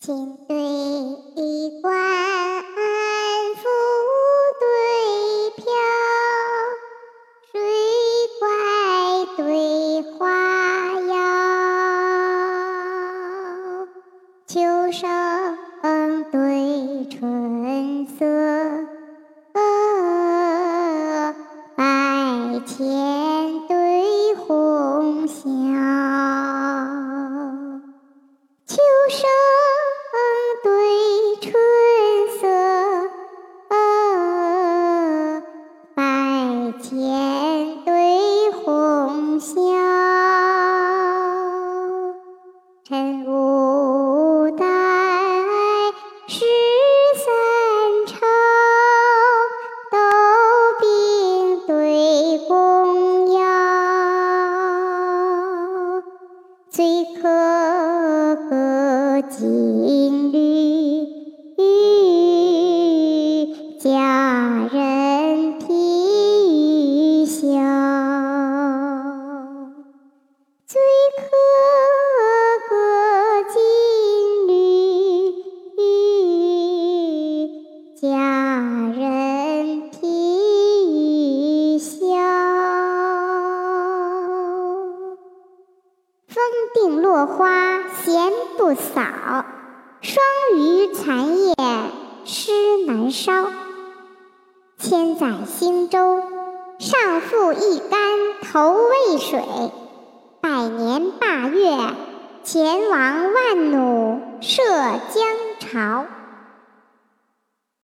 金对官，富对飘，水怪对花妖，秋声对春色，白天对红霞，秋声。最可歌金缕，佳定落花闲不扫，霜余残叶湿难烧。千载兴舟，上复一竿投渭水；百年霸月，前王万弩射江潮。